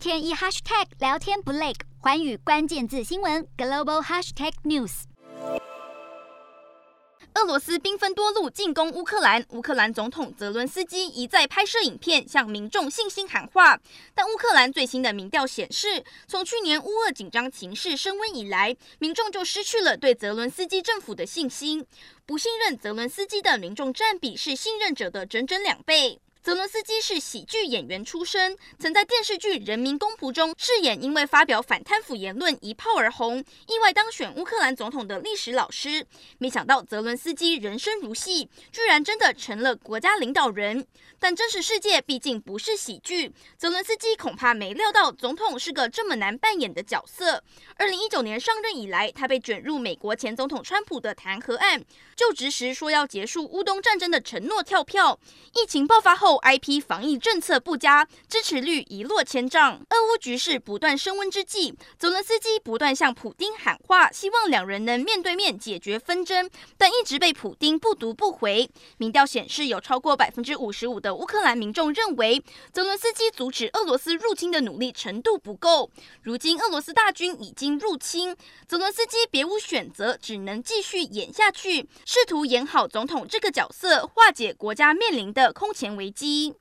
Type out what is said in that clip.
天一 hashtag 聊天不累，寰宇关键字新闻 global hashtag news。俄罗斯兵分多路进攻乌克兰，乌克兰总统泽伦斯基一再拍摄影片向民众信心喊话。但乌克兰最新的民调显示，从去年乌俄紧张情势升温以来，民众就失去了对泽伦斯基政府的信心，不信任泽伦斯基的民众占比是信任者的整整两倍。泽伦斯基是喜剧演员出身，曾在电视剧《人民公仆》中饰演因为发表反贪腐言论一炮而红、意外当选乌克兰总统的历史老师。没想到泽伦斯基人生如戏，居然真的成了国家领导人。但真实世界毕竟不是喜剧，泽伦斯基恐怕没料到总统是个这么难扮演的角色。二零一九年上任以来，他被卷入美国前总统川普的弹劾案，就职时说要结束乌东战争的承诺跳票，疫情爆发后。后 IP 防疫政策不佳，支持率一落千丈。俄乌局势不断升温之际，泽伦斯基不断向普丁喊话，希望两人能面对面解决纷争，但一直被普丁不读不回。民调显示，有超过百分之五十五的乌克兰民众认为，泽伦斯基阻止俄罗斯入侵的努力程度不够。如今俄罗斯大军已经入侵，泽伦斯基别无选择，只能继续演下去，试图演好总统这个角色，化解国家面临的空前危机机。